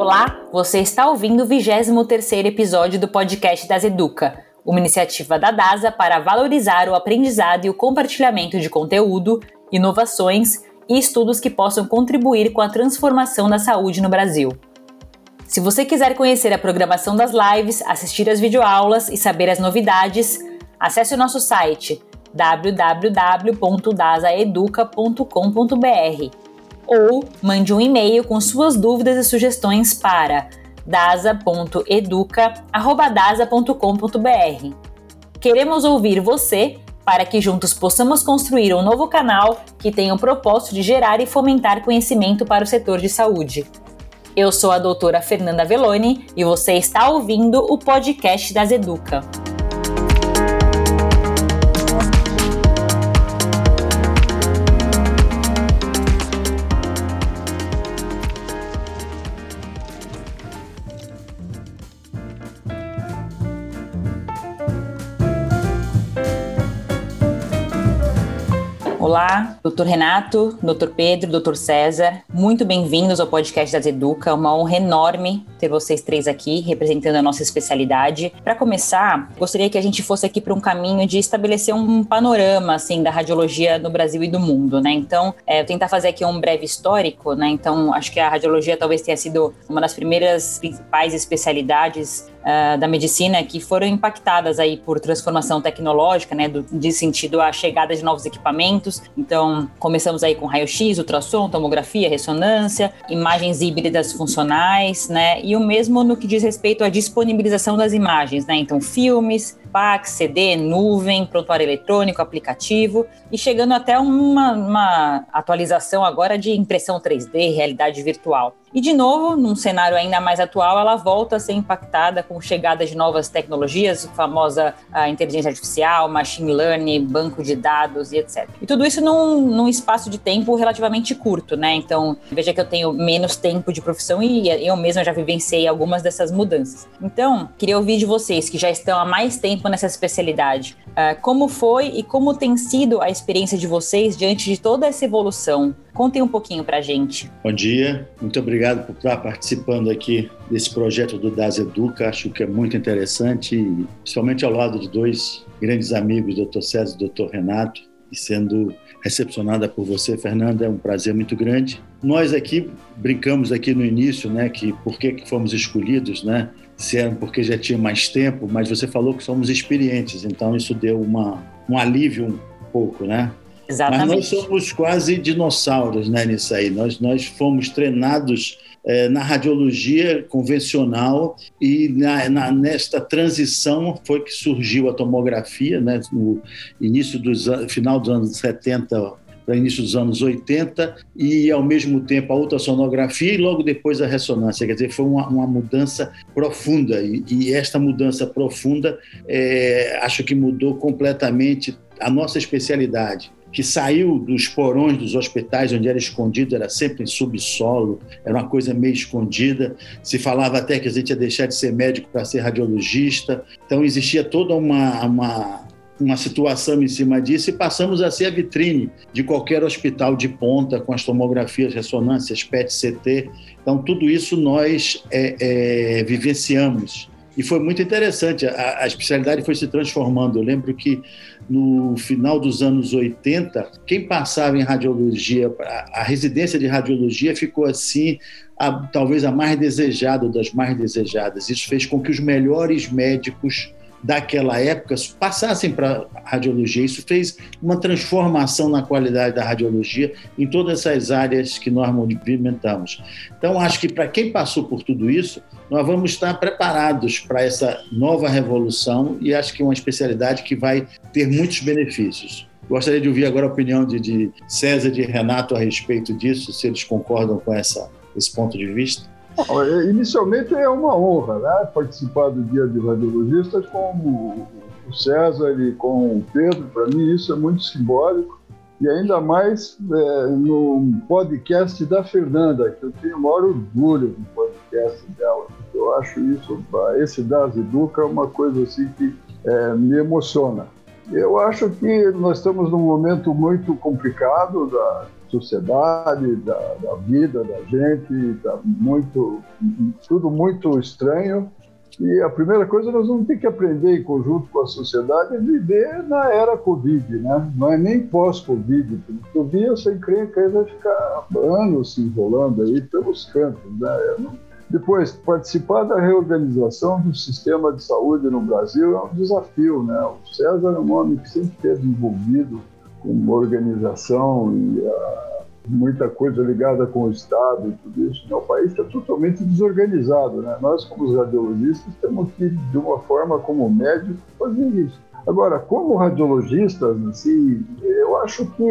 Olá, você está ouvindo o 23º episódio do podcast das Educa, uma iniciativa da DASA para valorizar o aprendizado e o compartilhamento de conteúdo, inovações e estudos que possam contribuir com a transformação da saúde no Brasil. Se você quiser conhecer a programação das lives, assistir às videoaulas e saber as novidades, acesse o nosso site www.dasaeduca.com.br ou mande um e-mail com suas dúvidas e sugestões para dasa.educa@dasa.com.br. Queremos ouvir você para que juntos possamos construir um novo canal que tenha o propósito de gerar e fomentar conhecimento para o setor de saúde. Eu sou a doutora Fernanda Veloni e você está ouvindo o podcast das Educa. Olá, doutor Renato, doutor Pedro, doutor César, muito bem-vindos ao podcast das Educa. Uma honra enorme ter vocês três aqui representando a nossa especialidade. Para começar, gostaria que a gente fosse aqui para um caminho de estabelecer um panorama assim da radiologia no Brasil e do mundo, né? Então, é, tentar fazer aqui um breve histórico, né? Então, acho que a radiologia talvez tenha sido uma das primeiras principais especialidades uh, da medicina que foram impactadas aí por transformação tecnológica, né, do, de sentido a chegada de novos equipamentos. Então, começamos aí com raio-x, ultrassom, tomografia, ressonância, imagens híbridas funcionais, né, e o mesmo no que diz respeito à disponibilização das imagens, né, então filmes, fax, CD, nuvem, prontuário eletrônico, aplicativo e chegando até uma, uma atualização agora de impressão 3D, realidade virtual. E de novo, num cenário ainda mais atual, ela volta a ser impactada com chegada de novas tecnologias, famosa a inteligência artificial, machine learning, banco de dados e etc. E tudo isso num, num espaço de tempo relativamente curto, né? Então, veja que eu tenho menos tempo de profissão e eu mesma já vivenciei algumas dessas mudanças. Então, queria ouvir de vocês que já estão há mais tempo nessa especialidade, uh, como foi e como tem sido a experiência de vocês diante de toda essa evolução? Contem um pouquinho para a gente. Bom dia, muito obrigado por estar participando aqui desse projeto do Das Educa. Acho que é muito interessante, principalmente ao lado de dois grandes amigos, Dr. César e Dr. Renato, e sendo recepcionada por você, Fernanda, é um prazer muito grande. Nós aqui brincamos aqui no início, né, que por que fomos escolhidos, né? Se era porque já tinha mais tempo, mas você falou que somos experientes, então isso deu uma, um alívio um pouco, né? Exatamente. Mas nós somos quase dinossauros né, nisso aí. Nós, nós fomos treinados é, na radiologia convencional e na, na, nesta transição foi que surgiu a tomografia, né, no início dos final dos anos 70 início dos anos 80 e ao mesmo tempo a ultrassonografia e logo depois a ressonância, quer dizer, foi uma, uma mudança profunda e, e, esta mudança profunda é, acho que mudou completamente a nossa especialidade que saiu dos porões dos hospitais, onde era escondido, era sempre em subsolo, era uma coisa meio escondida. Se falava até que a gente ia deixar de ser médico para ser radiologista. Então, existia toda uma, uma, uma situação em cima disso e passamos a ser a vitrine de qualquer hospital de ponta, com as tomografias, ressonâncias, PET-CT. Então, tudo isso nós é, é, vivenciamos. E foi muito interessante, a, a especialidade foi se transformando. Eu lembro que no final dos anos 80, quem passava em radiologia, a, a residência de radiologia ficou assim, a, talvez a mais desejada das mais desejadas. Isso fez com que os melhores médicos daquela época passassem para radiologia. Isso fez uma transformação na qualidade da radiologia em todas essas áreas que nós movimentamos. Então, acho que para quem passou por tudo isso, nós vamos estar preparados para essa nova revolução e acho que é uma especialidade que vai ter muitos benefícios. Gostaria de ouvir agora a opinião de, de César e de Renato a respeito disso, se eles concordam com essa, esse ponto de vista. É, inicialmente é uma honra né, participar do Dia de Radiologistas com o César e com o Pedro. Para mim, isso é muito simbólico. E ainda mais é, no podcast da Fernanda, que eu tenho o maior orgulho do podcast dela. Eu acho isso, esse Das Educa, uma coisa assim que é, me emociona. Eu acho que nós estamos num momento muito complicado da sociedade, da, da vida da gente, tá muito, tudo muito estranho. E a primeira coisa, nós vamos ter que aprender em conjunto com a sociedade a viver na era Covid, né? Não é nem pós-Covid, eu vi essa encrenca aí vai ficar anos se enrolando aí pelos cantos, né? Depois, participar da reorganização do sistema de saúde no Brasil é um desafio, né? O César é um homem que sempre esteve envolvido com organização e a muita coisa ligada com o Estado e tudo isso. O país está totalmente desorganizado. Né? Nós, como radiologistas, temos que, de uma forma como médico, fazer isso. Agora, como radiologistas, assim, eu acho que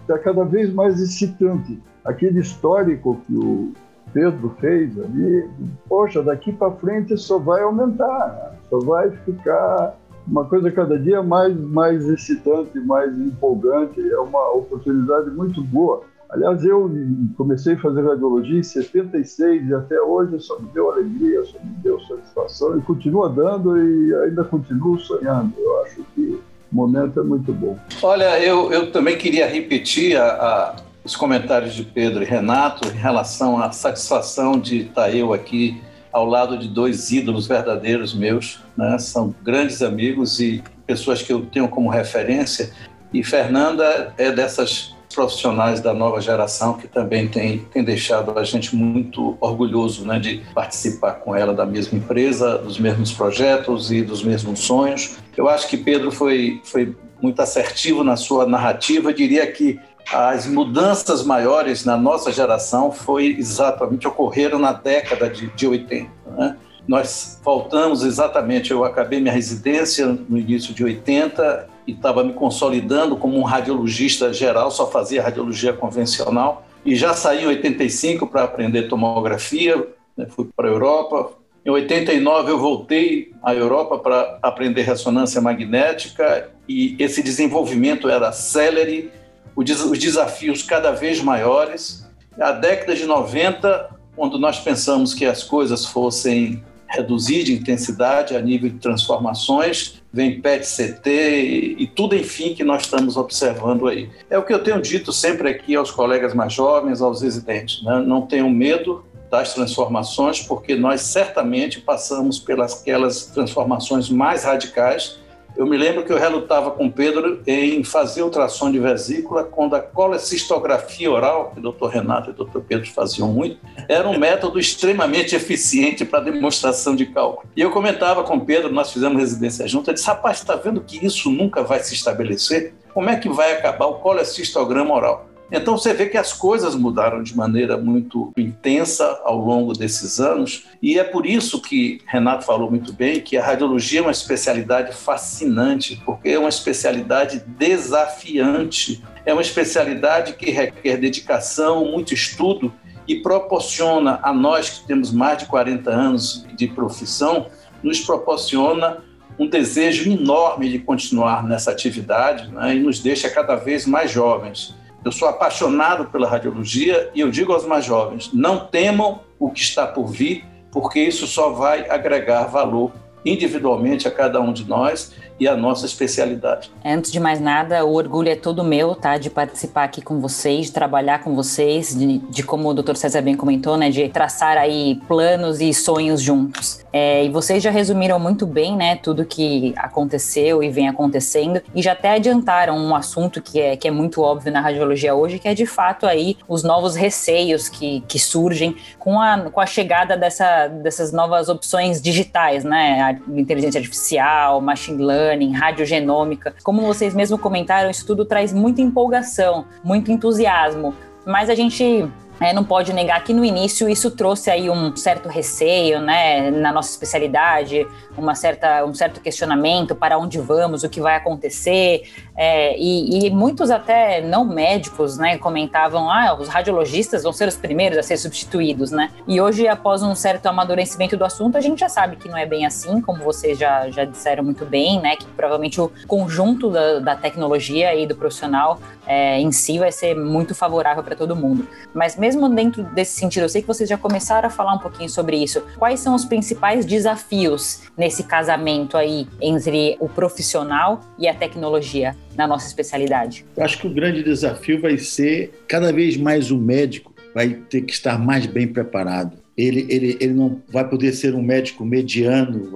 está cada vez mais excitante. Aquele histórico que o Pedro fez ali, poxa, daqui para frente só vai aumentar, só vai ficar uma coisa cada dia mais, mais excitante, mais empolgante, é uma oportunidade muito boa. Aliás, eu comecei a fazer radiologia em 76 e até hoje só me deu alegria, só me deu satisfação e continua dando e ainda continuo sonhando. Eu acho que o momento é muito bom. Olha, eu, eu também queria repetir a, a, os comentários de Pedro e Renato em relação à satisfação de estar eu aqui ao lado de dois ídolos verdadeiros meus, né? são grandes amigos e pessoas que eu tenho como referência. E Fernanda é dessas profissionais da nova geração que também tem, tem deixado a gente muito orgulhoso né, de participar com ela da mesma empresa, dos mesmos projetos e dos mesmos sonhos. Eu acho que Pedro foi, foi muito assertivo na sua narrativa. Eu diria que as mudanças maiores na nossa geração foi exatamente ocorreram na década de, de 80. Né? Nós faltamos exatamente, eu acabei minha residência no início de 80 e estava me consolidando como um radiologista geral, só fazia radiologia convencional. E já saí em 85 para aprender tomografia, né, fui para a Europa. Em 89 eu voltei à Europa para aprender ressonância magnética e esse desenvolvimento era celere, os desafios cada vez maiores. A década de 90, quando nós pensamos que as coisas fossem reduzir de intensidade a nível de transformações, vem PET-CT e, e, tudo, enfim, que nós estamos observando aí. É o que eu tenho dito sempre aqui aos colegas mais jovens, aos residentes, né? não tenham medo das transformações, porque nós certamente passamos pelas aquelas transformações mais radicais eu me lembro que eu relutava com Pedro em fazer ultrassom de vesícula quando a colecistografia oral, que o doutor Renato e o doutor Pedro faziam muito, era um método extremamente eficiente para demonstração de cálculo. E eu comentava com Pedro, nós fizemos residência junto, ele disse, rapaz, está vendo que isso nunca vai se estabelecer? Como é que vai acabar o colecistograma oral? Então você vê que as coisas mudaram de maneira muito intensa ao longo desses anos, e é por isso que Renato falou muito bem que a radiologia é uma especialidade fascinante, porque é uma especialidade desafiante, é uma especialidade que requer dedicação, muito estudo e proporciona a nós que temos mais de 40 anos de profissão, nos proporciona um desejo enorme de continuar nessa atividade né, e nos deixa cada vez mais jovens. Eu sou apaixonado pela radiologia e eu digo aos mais jovens: não temam o que está por vir, porque isso só vai agregar valor individualmente a cada um de nós e a nossa especialidade. Antes de mais nada, o orgulho é todo meu, tá? De participar aqui com vocês, de trabalhar com vocês, de, de como o Dr. César bem comentou, né? De traçar aí planos e sonhos juntos. É, e vocês já resumiram muito bem, né? Tudo que aconteceu e vem acontecendo e já até adiantaram um assunto que é, que é muito óbvio na radiologia hoje, que é de fato aí os novos receios que, que surgem com a, com a chegada dessa, dessas novas opções digitais, né? A inteligência artificial, machine learning, learning, radiogenômica. Como vocês mesmo comentaram, isso tudo traz muita empolgação, muito entusiasmo. Mas a gente é, não pode negar que no início isso trouxe aí um certo receio, né, na nossa especialidade, uma certa, um certo questionamento para onde vamos, o que vai acontecer, é, e, e, muitos até não médicos, né, comentavam, ah, os radiologistas vão ser os primeiros a ser substituídos, né, e hoje, após um certo amadurecimento do assunto, a gente já sabe que não é bem assim, como vocês já, já disseram muito bem, né, que provavelmente o conjunto da, da tecnologia e do profissional é, em si vai ser muito favorável para todo mundo. Mas mesmo dentro desse sentido, eu sei que vocês já começaram a falar um pouquinho sobre isso. Quais são os principais desafios nesse casamento aí entre o profissional e a tecnologia na nossa especialidade? Eu acho que o grande desafio vai ser cada vez mais o médico vai ter que estar mais bem preparado ele, ele, ele não vai poder ser um médico mediano.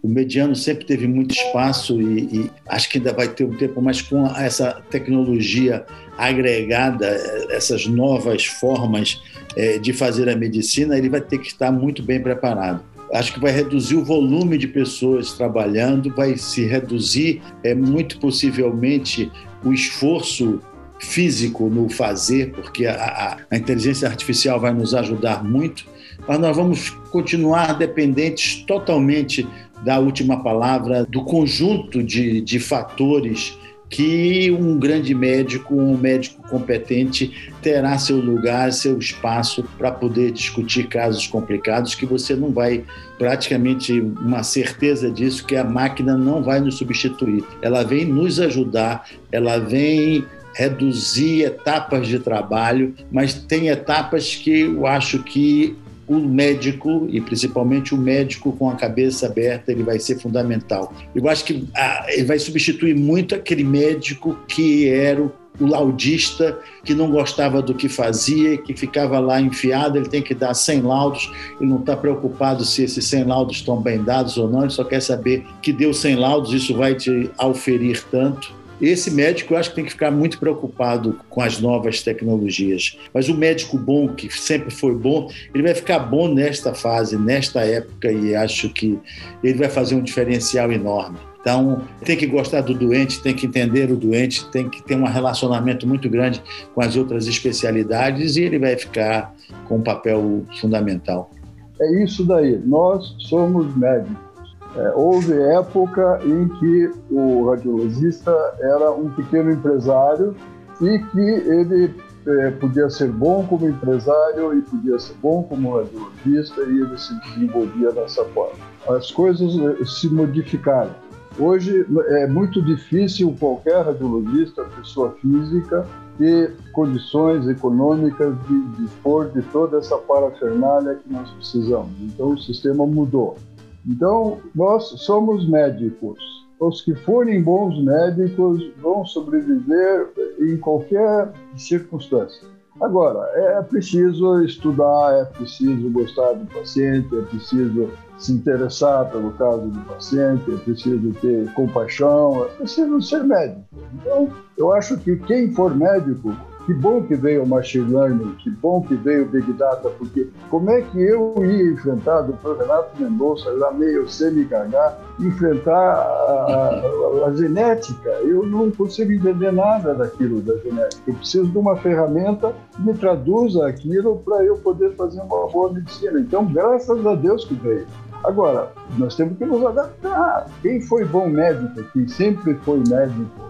O mediano sempre teve muito espaço e, e acho que ainda vai ter um tempo, mas com essa tecnologia agregada, essas novas formas é, de fazer a medicina, ele vai ter que estar muito bem preparado acho que vai reduzir o volume de pessoas trabalhando, vai se reduzir é, muito possivelmente o esforço físico no fazer, porque a, a, a inteligência artificial vai nos ajudar muito mas nós vamos continuar dependentes totalmente da última palavra, do conjunto de, de fatores que um grande médico, um médico competente, terá seu lugar, seu espaço para poder discutir casos complicados que você não vai, praticamente uma certeza disso, que a máquina não vai nos substituir. Ela vem nos ajudar, ela vem reduzir etapas de trabalho, mas tem etapas que eu acho que o médico, e principalmente o médico com a cabeça aberta, ele vai ser fundamental. Eu acho que ah, ele vai substituir muito aquele médico que era o o laudista que não gostava do que fazia, que ficava lá enfiado, ele tem que dar 100 laudos, ele não está preocupado se esses 100 laudos estão bem dados ou não, ele só quer saber que deu 100 laudos, isso vai te auferir tanto. Esse médico eu acho que tem que ficar muito preocupado com as novas tecnologias. Mas o médico bom, que sempre foi bom, ele vai ficar bom nesta fase, nesta época, e acho que ele vai fazer um diferencial enorme. Então, tem que gostar do doente, tem que entender o doente, tem que ter um relacionamento muito grande com as outras especialidades e ele vai ficar com um papel fundamental. É isso daí. Nós somos médicos é, houve época em que o radiologista era um pequeno empresário e que ele é, podia ser bom como empresário e podia ser bom como radiologista e ele se desenvolvia dessa forma. As coisas é, se modificaram. Hoje é muito difícil qualquer radiologista, pessoa física, ter condições econômicas de dispor de toda essa parafernália que nós precisamos. Então o sistema mudou. Então, nós somos médicos. Os que forem bons médicos vão sobreviver em qualquer circunstância. Agora, é preciso estudar, é preciso gostar do paciente, é preciso se interessar pelo caso do paciente, é preciso ter compaixão, é preciso ser médico. Então, eu acho que quem for médico que bom que veio o machine learning, que bom que veio o big data, porque como é que eu ia enfrentar, doutor Renato Mendonça, já meio semi-gaga, enfrentar a, a, a, genética? Eu não consigo entender nada daquilo da genética. Eu preciso de uma ferramenta que me traduza aquilo para eu poder fazer uma boa medicina. Então, graças a Deus que veio. Agora, nós temos que nos adaptar. Quem foi bom médico, quem sempre foi médico,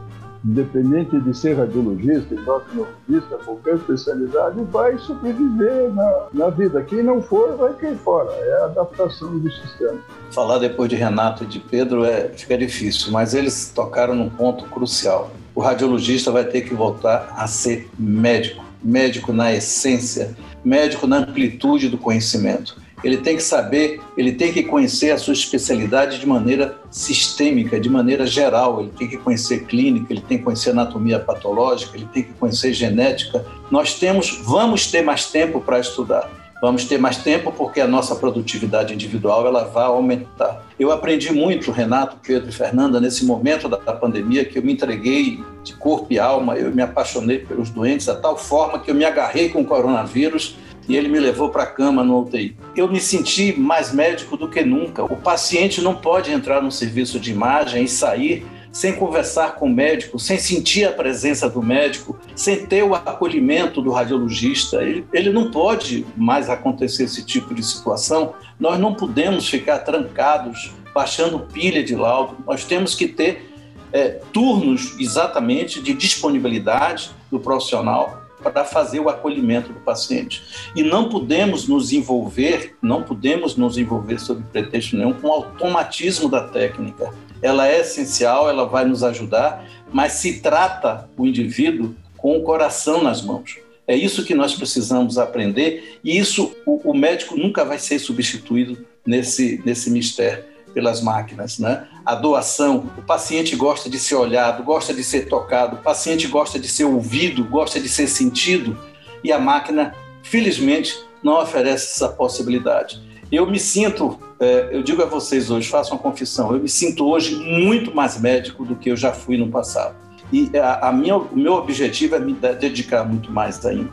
independente de ser radiologista, endocrinologista, qualquer especialidade, vai sobreviver na, na vida. Quem não for, vai cair fora. É a adaptação do sistema. Falar depois de Renato e de Pedro é, fica difícil, mas eles tocaram num ponto crucial. O radiologista vai ter que voltar a ser médico, médico na essência, médico na amplitude do conhecimento ele tem que saber, ele tem que conhecer a sua especialidade de maneira sistêmica, de maneira geral. Ele tem que conhecer clínica, ele tem que conhecer anatomia patológica, ele tem que conhecer genética. Nós temos, vamos ter mais tempo para estudar. Vamos ter mais tempo porque a nossa produtividade individual ela vai aumentar. Eu aprendi muito, Renato, Pedro e Fernanda, nesse momento da pandemia que eu me entreguei de corpo e alma, eu me apaixonei pelos doentes, a tal forma que eu me agarrei com o coronavírus e ele me levou para a cama no UTI. Eu me senti mais médico do que nunca. O paciente não pode entrar no serviço de imagem e sair sem conversar com o médico, sem sentir a presença do médico, sem ter o acolhimento do radiologista. Ele, ele não pode mais acontecer esse tipo de situação. Nós não podemos ficar trancados, baixando pilha de laudo. Nós temos que ter é, turnos exatamente de disponibilidade do profissional para fazer o acolhimento do paciente. E não podemos nos envolver, não podemos nos envolver sob pretexto nenhum com o automatismo da técnica. Ela é essencial, ela vai nos ajudar, mas se trata o indivíduo com o coração nas mãos. É isso que nós precisamos aprender e isso o, o médico nunca vai ser substituído nesse, nesse mistério pelas máquinas, né? A doação, o paciente gosta de ser olhado, gosta de ser tocado, o paciente gosta de ser ouvido, gosta de ser sentido e a máquina, felizmente, não oferece essa possibilidade. Eu me sinto, é, eu digo a vocês hoje, faço uma confissão, eu me sinto hoje muito mais médico do que eu já fui no passado. E a, a minha, o meu objetivo é me dedicar muito mais ainda.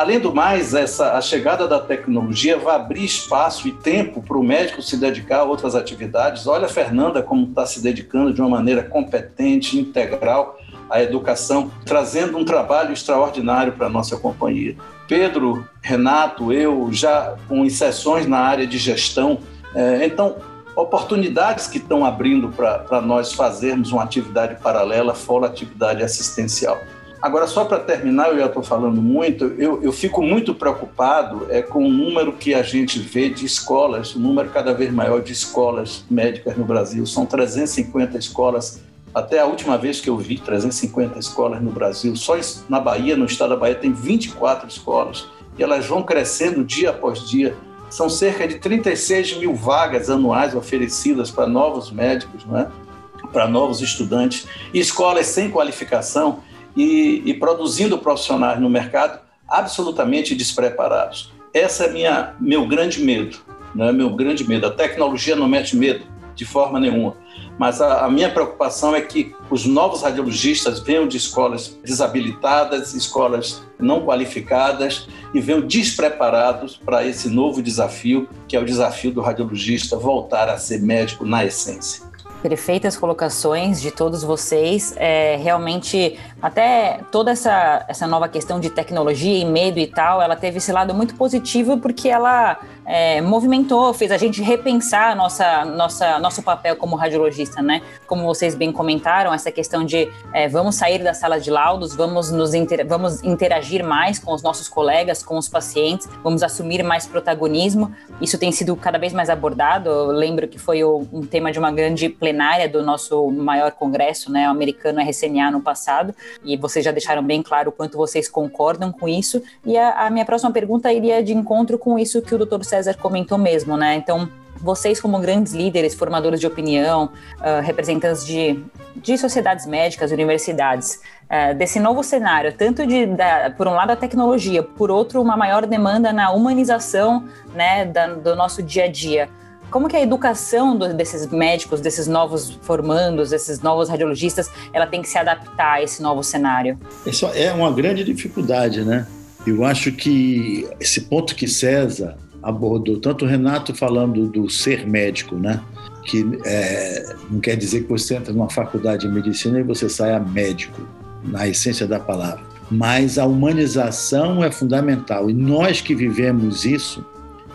Além do mais, essa, a chegada da tecnologia vai abrir espaço e tempo para o médico se dedicar a outras atividades. Olha a Fernanda como está se dedicando de uma maneira competente, integral à educação, trazendo um trabalho extraordinário para a nossa companhia. Pedro, Renato, eu já com inserções na área de gestão. É, então, oportunidades que estão abrindo para nós fazermos uma atividade paralela fora atividade assistencial. Agora, só para terminar, eu já estou falando muito, eu, eu fico muito preocupado é, com o número que a gente vê de escolas, o número cada vez maior de escolas médicas no Brasil. São 350 escolas, até a última vez que eu vi, 350 escolas no Brasil. Só na Bahia, no estado da Bahia, tem 24 escolas. E elas vão crescendo dia após dia. São cerca de 36 mil vagas anuais oferecidas para novos médicos, não é? para novos estudantes. E escolas sem qualificação e, e produzindo profissionais no mercado absolutamente despreparados. Essa é minha, meu grande medo, né? meu grande medo. A tecnologia não mete medo de forma nenhuma, mas a, a, minha preocupação é que os novos radiologistas venham de escolas desabilitadas, escolas não qualificadas e venham despreparados para esse novo desafio, que é o desafio do radiologista voltar a ser médico na essência perfeitas colocações de todos vocês. É, realmente, até toda essa, essa nova questão de tecnologia e medo e tal, ela teve esse lado muito positivo porque ela é, movimentou, fez a gente repensar nossa, nossa, nosso papel como radiologista, né? Como vocês bem comentaram, essa questão de é, vamos sair da sala de laudos, vamos, nos inter, vamos interagir mais com os nossos colegas, com os pacientes, vamos assumir mais protagonismo. Isso tem sido cada vez mais abordado. Eu lembro que foi o, um tema de uma grande plenária do nosso maior congresso, né, americano RCNA no passado, e vocês já deixaram bem claro o quanto vocês concordam com isso. E a, a minha próxima pergunta iria de encontro com isso que o Dr. César comentou mesmo, né? Então, vocês como grandes líderes, formadores de opinião, uh, representantes de, de sociedades médicas, universidades, uh, desse novo cenário, tanto de, da, por um lado, a tecnologia, por outro, uma maior demanda na humanização né, da, do nosso dia a dia. Como que a educação do, desses médicos, desses novos formandos, desses novos radiologistas, ela tem que se adaptar a esse novo cenário? Isso é uma grande dificuldade, né? Eu acho que esse ponto que César abordou, tanto o Renato falando do ser médico, né? Que é, não quer dizer que você entra numa faculdade de medicina e você saia médico, na essência da palavra. Mas a humanização é fundamental. E nós que vivemos isso,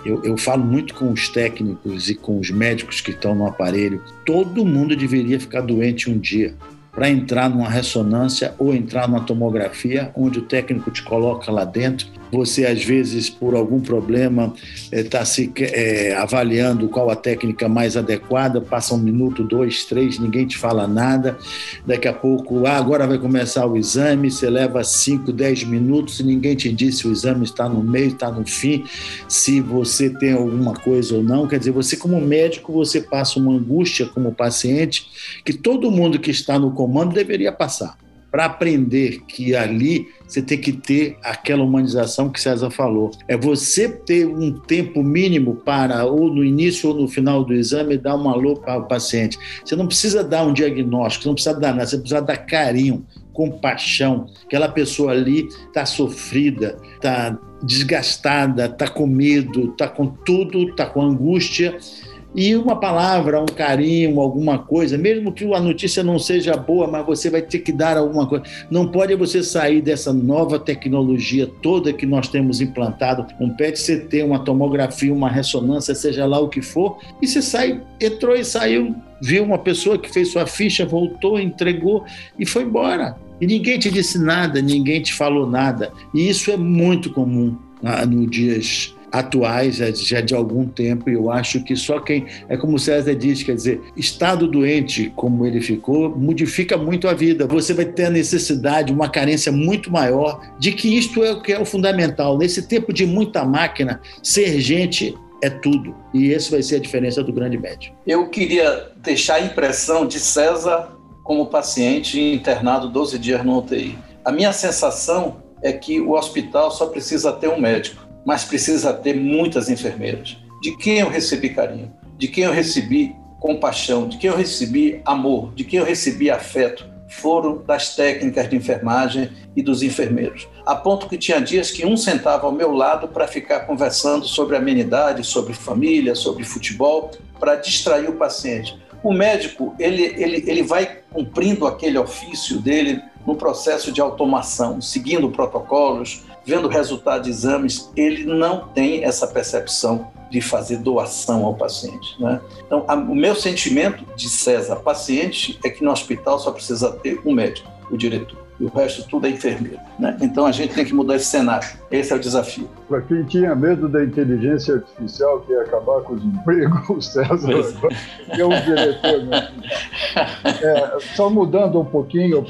eu, eu, falo muito com os técnicos e com os médicos que estão no aparelho. Todo mundo deveria ficar doente um dia para entrar numa ressonância ou entrar numa tomografia, onde o técnico te coloca lá dentro você às vezes por algum problema está eh, é, se é, avaliando qual a técnica mais adequada, passa um minuto, dois, três, ninguém te fala nada, daqui a pouco, ah, agora vai começar o exame, você leva cinco, dez minutos e ninguém te diz se o exame está no meio, está no fim, se você tem alguma coisa ou não, quer dizer, você como médico, você passa uma angústia como paciente que todo mundo que está no comando deveria passar para aprender que ali você tem que ter aquela humanização que César falou. É você ter um tempo mínimo para, ou no início ou no final do exame, dar um alô para o paciente. Você não precisa dar um diagnóstico, você não precisa dar nada, você precisa dar carinho, compaixão. Aquela pessoa ali está sofrida, está desgastada, está com medo, está com tudo, está com angústia e uma palavra, um carinho, alguma coisa, mesmo que a notícia não seja boa, mas você vai ter que dar alguma coisa. Não pode você sair dessa nova tecnologia toda que nós temos implantado, um PET-CT, uma tomografia, uma ressonância, seja lá o que for, e você sai, entrou e saiu, viu uma pessoa que fez sua ficha, voltou, entregou e foi embora. E ninguém te disse nada, ninguém te falou nada. E isso é muito comum ah, no dias atuais já, já de algum tempo, e eu acho que só quem. É como o César diz, quer dizer, estado doente como ele ficou, modifica muito a vida. Você vai ter a necessidade, uma carência muito maior de que isto é o que é o fundamental. Nesse tempo de muita máquina, ser gente é tudo. E esse vai ser a diferença do grande médico. Eu queria deixar a impressão de César como paciente internado 12 dias no UTI. A minha sensação é que o hospital só precisa ter um médico, mas precisa ter muitas enfermeiras. De quem eu recebi carinho, de quem eu recebi compaixão, de quem eu recebi amor, de quem eu recebi afeto, foram das técnicas de enfermagem e dos enfermeiros. A ponto que tinha dias que um sentava ao meu lado para ficar conversando sobre amenidade, sobre família, sobre futebol, para distrair o paciente. O médico, ele, ele, ele vai cumprindo aquele ofício dele no processo de automação, seguindo protocolos, vendo o resultado de exames, ele não tem essa percepção de fazer doação ao paciente. Né? Então, a, o meu sentimento de César, paciente, é que no hospital só precisa ter um médico, o diretor e o resto tudo é enfermeiro. Né? Então a gente tem que mudar esse cenário. Esse é o desafio. Para quem tinha medo da inteligência artificial que ia acabar com os empregos, o César é um diretor. Né? É, só mudando um pouquinho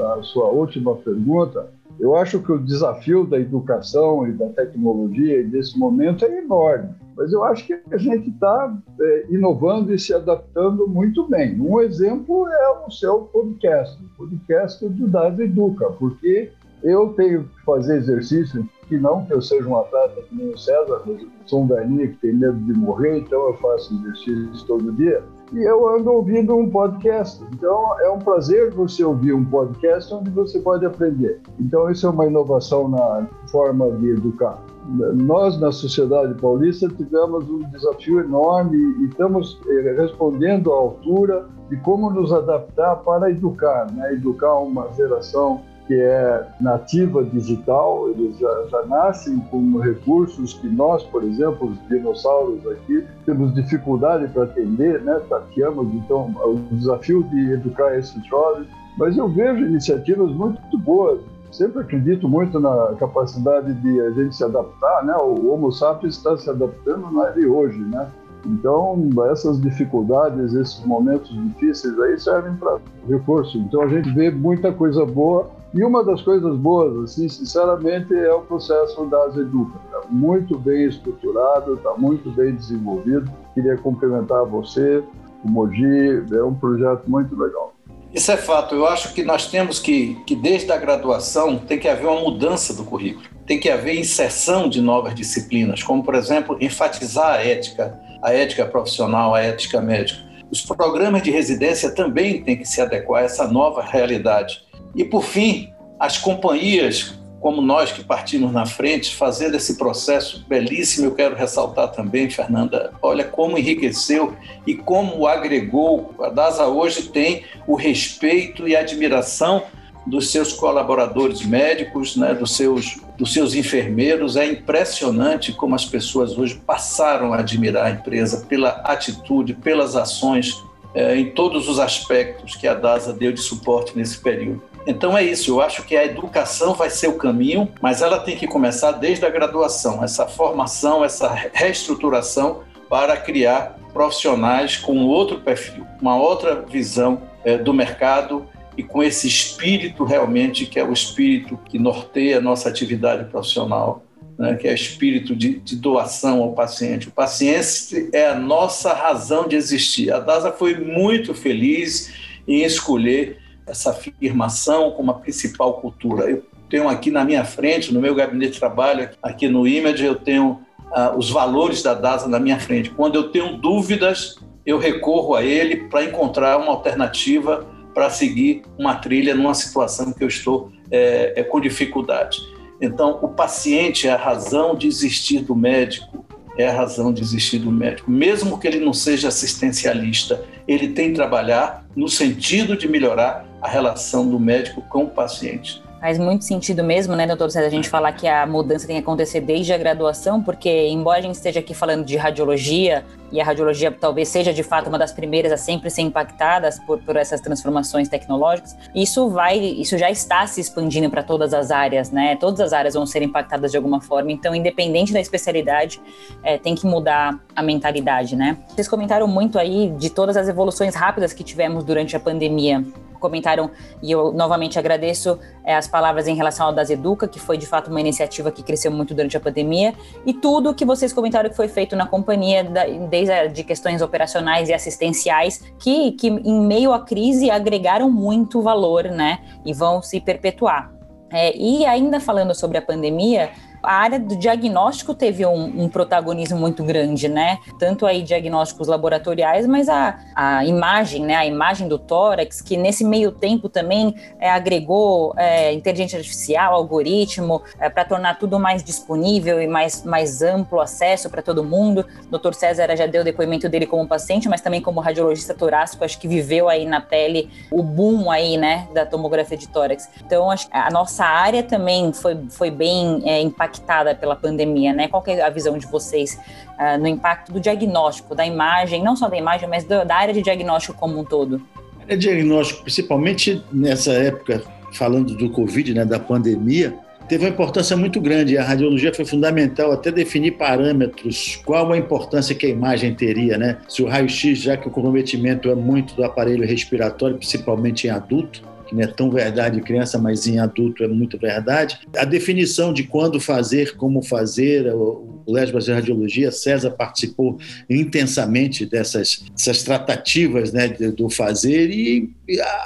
a sua última pergunta, eu acho que o desafio da educação e da tecnologia desse momento é enorme, mas eu acho que a gente está é, inovando e se adaptando muito bem. Um exemplo é o seu podcast, o podcast do Das Educa, porque eu tenho que fazer exercício, que não que eu seja um atleta que nem o César, mas eu sou um velhinho que tem medo de morrer, então eu faço exercícios todo dia e eu ando ouvindo um podcast. Então, é um prazer você ouvir um podcast onde você pode aprender. Então, isso é uma inovação na forma de educar. Nós, na sociedade paulista, tivemos um desafio enorme e estamos eh, respondendo à altura de como nos adaptar para educar, né? educar uma geração que é nativa digital, eles já, já, nascem com recursos que nós, por exemplo, os dinossauros aqui, temos dificuldade para atender, né? tateamos, então, o desafio de educar esses jovens. Mas eu vejo iniciativas muito boas. Sempre acredito muito na capacidade de a gente se adaptar, né? O Homo sapiens está se adaptando, é de hoje, né? Então, essas dificuldades, esses momentos difíceis aí servem para reforço. Então, a gente vê muita coisa boa e uma das coisas boas, assim, sinceramente, é o processo das Educa. Está muito bem estruturado, está muito bem desenvolvido. Queria cumprimentar você, o Mogi, é um projeto muito legal. Isso é fato. Eu acho que nós temos que, que desde a graduação, tem que haver uma mudança do currículo. Tem que haver inserção de novas disciplinas, como, por exemplo, enfatizar a ética, a ética profissional, a ética médica. Os programas de residência também têm que se adequar a essa nova realidade e, por fim, as companhias como nós que partimos na frente, fazendo esse processo belíssimo, eu quero ressaltar também, Fernanda, olha como enriqueceu e como agregou. A DASA hoje tem o respeito e admiração dos seus colaboradores médicos, né, dos, seus, dos seus enfermeiros. É impressionante como as pessoas hoje passaram a admirar a empresa pela atitude, pelas ações, é, em todos os aspectos que a DASA deu de suporte nesse período. Então é isso, eu acho que a educação vai ser o caminho, mas ela tem que começar desde a graduação, essa formação, essa reestruturação para criar profissionais com outro perfil, uma outra visão é, do mercado e com esse espírito realmente que é o espírito que norteia a nossa atividade profissional, né, que é o espírito de, de, doação ao paciente. O paciente é a nossa razão de existir. A DASA foi muito feliz em escolher essa afirmação como a principal cultura. Eu tenho aqui na minha frente, no meu gabinete de trabalho, aqui no Image, eu tenho uh, os valores da DASA na minha frente. Quando eu tenho dúvidas, eu recorro a ele para encontrar uma alternativa para seguir uma trilha numa situação que eu estou é, é, com dificuldade. Então, o paciente é a razão de existir do médico, é a razão de existir do médico. Mesmo que ele não seja assistencialista, ele tem que trabalhar no sentido de melhorar a relação do médico com o paciente. Faz muito sentido mesmo, né, doutor César, a gente falar que a mudança tem que acontecer desde a graduação, porque embora a gente esteja aqui falando de radiologia, e a radiologia talvez seja de fato uma das primeiras a sempre ser impactadas por, por essas transformações tecnológicas, isso vai, isso já está se expandindo para todas as áreas, né? Todas as áreas vão ser impactadas de alguma forma, então, independente da especialidade, é, tem que mudar a mentalidade, né? Vocês comentaram muito aí de todas as evoluções rápidas que tivemos durante a pandemia comentaram, e eu novamente agradeço é, as palavras em relação ao Das Educa, que foi de fato uma iniciativa que cresceu muito durante a pandemia, e tudo que vocês comentaram que foi feito na companhia, da, desde de questões operacionais e assistenciais, que, que em meio à crise agregaram muito valor, né, e vão se perpetuar. É, e ainda falando sobre a pandemia, a área do diagnóstico teve um, um, protagonismo muito grande, né? Tanto aí diagnósticos laboratoriais, mas a, a imagem, né? A imagem do tórax, que nesse meio tempo também é, agregou é, inteligência artificial, algoritmo, é, para tornar tudo mais disponível e mais, mais amplo acesso para todo mundo. O Dr. César já deu depoimento dele como paciente, mas também como radiologista torácico, acho que viveu aí na pele o boom aí, né, da tomografia de tórax. Então, acho que a nossa área também foi, foi bem é, impactada impactada pela pandemia, né? Qual é a visão de vocês uh, no impacto do diagnóstico, da imagem, não só da imagem, mas do, da área de diagnóstico como um todo? É diagnóstico, principalmente nessa época, falando do Covid, né, da pandemia, teve uma importância muito grande. A radiologia foi fundamental até definir parâmetros, qual a importância que a imagem teria, né? Se o raio-x, já que o comprometimento é muito do aparelho respiratório, principalmente em adulto, que não é tão verdade criança, mas em adulto é muito verdade. A definição de quando fazer, como fazer, o Colégio Brasileiro de Radiologia, César participou intensamente dessas, dessas tratativas né, do fazer e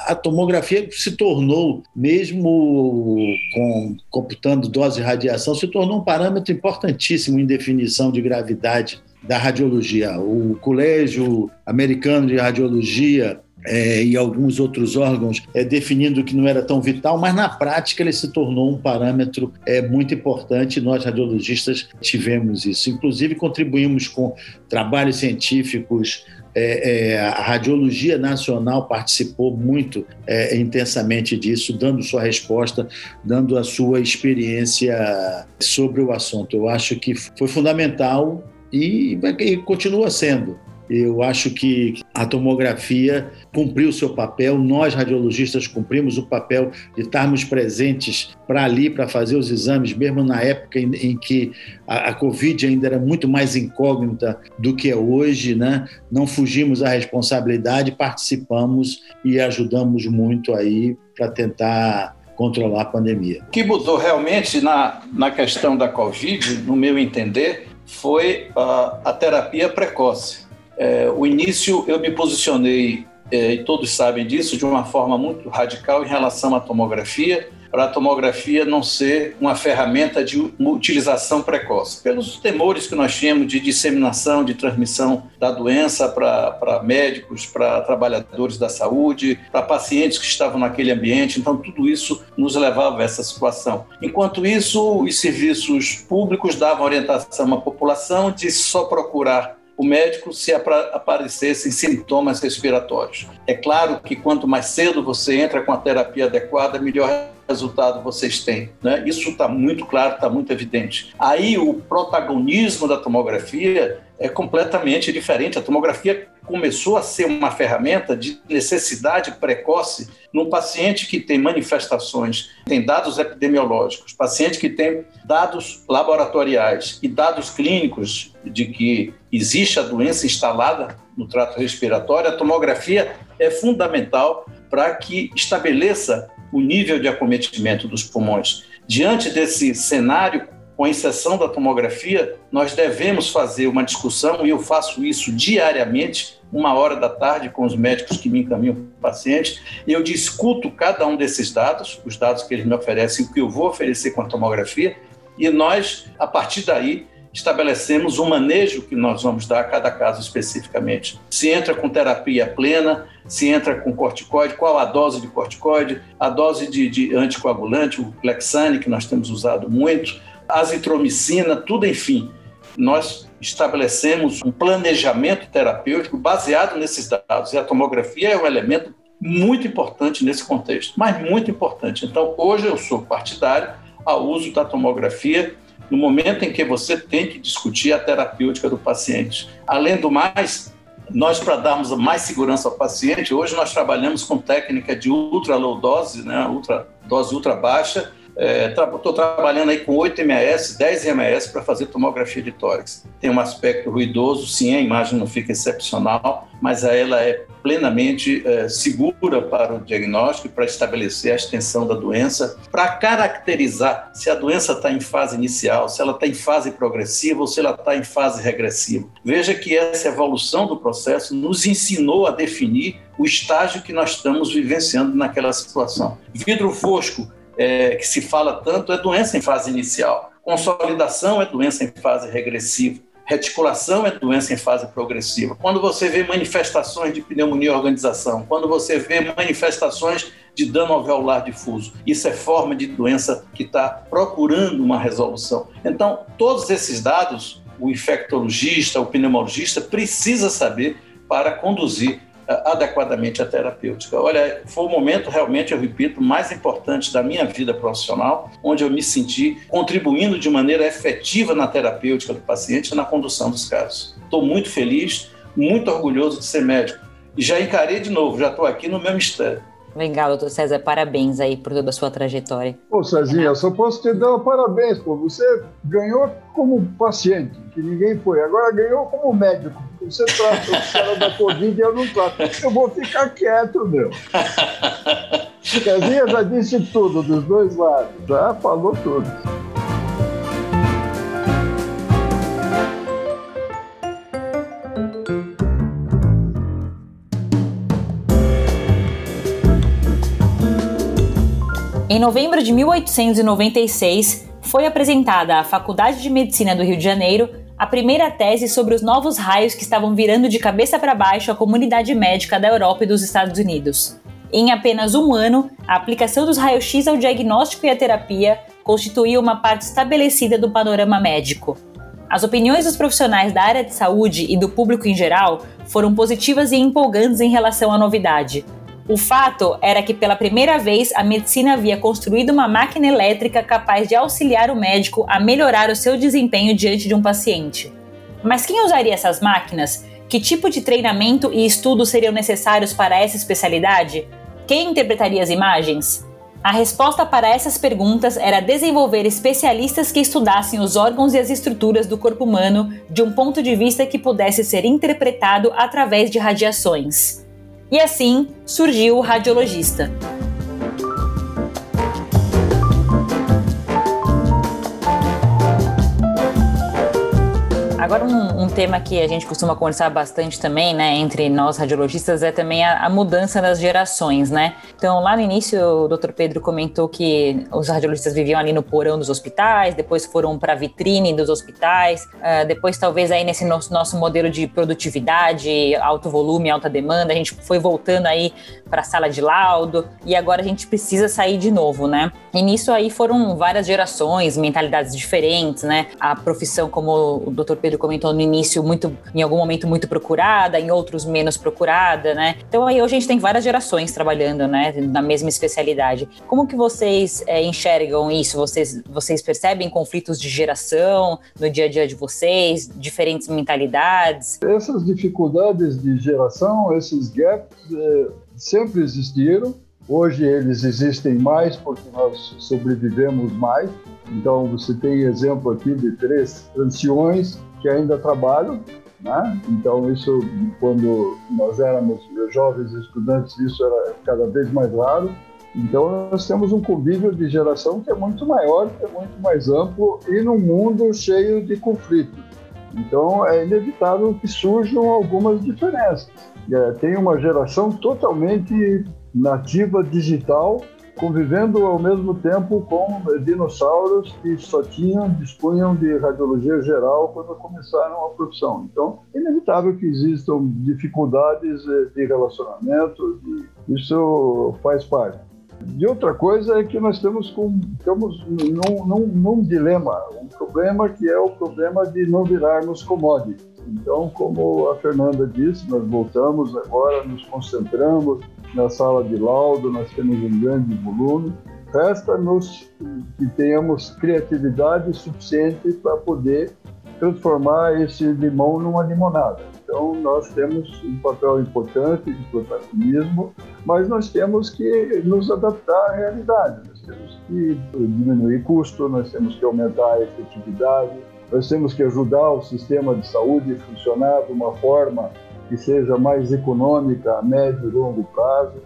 a tomografia se tornou, mesmo com, computando dose de radiação, se tornou um parâmetro importantíssimo em definição de gravidade da radiologia. O Colégio Americano de Radiologia é, e alguns outros órgãos é, definindo que não era tão vital, mas na prática ele se tornou um parâmetro é, muito importante. Nós, radiologistas, tivemos isso. Inclusive, contribuímos com trabalhos científicos. É, é, a Radiologia Nacional participou muito é, intensamente disso, dando sua resposta, dando a sua experiência sobre o assunto. Eu acho que foi fundamental e, e continua sendo. Eu acho que a tomografia cumpriu o seu papel, nós radiologistas cumprimos o papel de estarmos presentes para ali, para fazer os exames, mesmo na época em, em que a, a, Covid ainda era muito mais incógnita do que é hoje, né? Não fugimos à responsabilidade, participamos e ajudamos muito aí para tentar controlar a pandemia. O que mudou realmente na, na questão da Covid, no meu entender, foi a, a terapia precoce é, o início eu me posicionei, é, e todos sabem disso, de uma forma muito radical em relação à tomografia, para a tomografia não ser uma ferramenta de utilização precoce, pelos temores que nós tínhamos de disseminação, de transmissão da doença para médicos, para trabalhadores da saúde, para pacientes que estavam naquele ambiente. Então, tudo isso nos levava a essa situação. Enquanto isso, os serviços públicos davam orientação à população de só procurar o médico se aparecessem sintomas respiratórios. É claro que quanto mais cedo você entra com a terapia adequada, melhor resultado vocês têm. Né? Isso está muito claro, está muito evidente. Aí o protagonismo da tomografia é completamente diferente. A tomografia começou a ser uma ferramenta de necessidade precoce num paciente que tem manifestações, tem dados epidemiológicos, paciente que tem dados laboratoriais e dados clínicos de que existe a doença instalada no trato respiratório, a tomografia é fundamental para que estabeleça o nível de acometimento dos pulmões. Diante desse cenário, com exceção da tomografia, nós devemos fazer uma discussão, e eu faço isso diariamente, uma hora da tarde, com os médicos que me encaminham para o paciente, eu discuto cada um desses dados, os dados que eles me oferecem, o que eu vou oferecer com a tomografia, e nós, a partir daí, estabelecemos um manejo que nós vamos dar a cada caso especificamente. Se entra com terapia plena, se entra com corticoide, qual a dose de corticoide, a dose de, de anticoagulante, o Lexane, que nós temos usado muito, azitromicina, tudo enfim. Nós estabelecemos um planejamento terapêutico baseado nesses dados. E a tomografia é um elemento muito importante nesse contexto, mas muito importante. Então, hoje eu sou partidário ao uso da tomografia no momento em que você tem que discutir a terapêutica do paciente. Além do mais, nós, para darmos mais segurança ao paciente, hoje nós trabalhamos com técnica de ultra low dose, né, ultra, dose ultra baixa, Estou é, tra trabalhando aí com 8 ms, 10 ms para fazer tomografia de tórax. Tem um aspecto ruidoso, sim, a imagem não fica excepcional, mas ela é plenamente é, segura para o diagnóstico e para estabelecer a extensão da doença, para caracterizar se a doença está em fase inicial, se ela está em fase progressiva ou se ela está em fase regressiva. Veja que essa evolução do processo nos ensinou a definir o estágio que nós estamos vivenciando naquela situação. Vidro fosco é, que se fala tanto é doença em fase inicial. Consolidação é doença em fase regressiva. Reticulação é doença em fase progressiva. Quando você vê manifestações de pneumonia organização, quando você vê manifestações de dano alveolar difuso, isso é forma de doença que está procurando uma resolução. Então, todos esses dados, o infectologista, o pneumologista precisa saber para conduzir adequadamente a terapêutica. Olha, foi o momento realmente, eu repito, mais importante da minha vida profissional, onde eu me senti contribuindo de maneira efetiva na terapêutica do paciente e na condução dos casos. Estou muito feliz, muito orgulhoso de ser médico. E já encarei de novo, já estou aqui no meu mistério. Legal, doutor César, parabéns aí por toda a sua trajetória. Ô, Cezinha, eu só posso te dar parabéns, pô. Você ganhou como paciente, que ninguém foi. Agora ganhou como médico. Você trata o cara da Covid e eu não trato. Eu vou ficar quieto, meu. Cezinha já disse tudo dos dois lados, já falou tudo. Em novembro de 1896, foi apresentada à Faculdade de Medicina do Rio de Janeiro a primeira tese sobre os novos raios que estavam virando de cabeça para baixo a comunidade médica da Europa e dos Estados Unidos. Em apenas um ano, a aplicação dos raios-x ao diagnóstico e à terapia constituía uma parte estabelecida do panorama médico. As opiniões dos profissionais da área de saúde e do público em geral foram positivas e empolgantes em relação à novidade, o fato era que pela primeira vez a medicina havia construído uma máquina elétrica capaz de auxiliar o médico a melhorar o seu desempenho diante de um paciente. Mas quem usaria essas máquinas? Que tipo de treinamento e estudos seriam necessários para essa especialidade? Quem interpretaria as imagens? A resposta para essas perguntas era desenvolver especialistas que estudassem os órgãos e as estruturas do corpo humano de um ponto de vista que pudesse ser interpretado através de radiações. E assim surgiu o radiologista. Agora, um, um, tema que a gente costuma conversar bastante também, né, entre nós radiologistas, é também a, a, mudança das gerações, né? Então, lá no início, o Dr. Pedro comentou que os radiologistas viviam ali no porão dos hospitais, depois foram para a vitrine dos hospitais, uh, depois, talvez, aí nesse nosso, nosso modelo de produtividade, alto volume, alta demanda, a gente foi voltando aí para a sala de laudo e agora a gente precisa sair de novo, né? E nisso aí foram várias gerações, mentalidades diferentes, né? A profissão, como o Dr. Pedro Pedro comentou no início, muito, em algum momento muito procurada, em outros menos procurada, né? Então aí hoje a gente tem várias gerações trabalhando, né, na mesma especialidade. Como que vocês é, enxergam isso? Vocês, vocês percebem conflitos de geração no dia a dia de vocês, diferentes mentalidades? Essas dificuldades de geração, esses gaps, é, sempre existiram. Hoje eles existem mais porque nós sobrevivemos mais. Então você tem exemplo aqui de três anciões que ainda trabalham, né? Então isso, quando nós éramos jovens estudantes, isso era cada vez mais raro. Então nós temos um convívio de geração que é muito maior, que é muito mais amplo e num mundo cheio de conflitos. Então é inevitável que surjam algumas diferenças. É, tem uma geração totalmente nativa digital convivendo ao mesmo tempo com dinossauros que só tinham, dispunham de radiologia geral quando começaram a profissão. Então, é inevitável que existam dificuldades eh, de relacionamento, e isso faz parte. E outra coisa é que nós temos, com, estamos num, num, num dilema, um problema que é o problema de não virarmos commodity. Então, como a Fernanda disse, nós voltamos agora, nos concentramos na sala de laudo, nós temos um grande volume. Resta-nos que tenhamos criatividade suficiente para poder transformar esse limão numa limonada. Então, nós temos um papel importante de protagonismo, mas nós temos que nos adaptar à realidade. Nós temos que diminuir custo, nós temos que aumentar a efetividade, nós temos que ajudar o sistema de saúde a funcionar de uma forma que seja mais econômica a médio e longo prazo.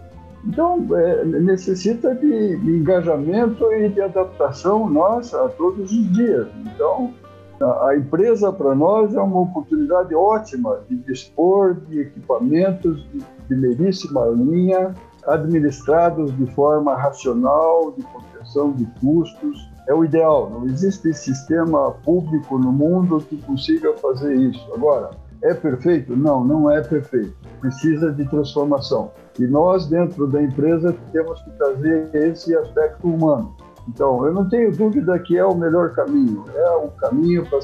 Então, é, necessita de, engajamento e de adaptação nossa todos os dias. Então, a, a empresa para nós é uma oportunidade ótima de dispor de equipamentos de primeiríssima linha, administrados de forma racional, de contenção de custos. É o ideal. Não existe sistema público no mundo que consiga fazer isso. Agora, é perfeito? Não, não é perfeito. Precisa de transformação. E nós, dentro da empresa, temos que trazer esse aspecto humano. Então, eu não tenho dúvida que é o melhor caminho. É o caminho para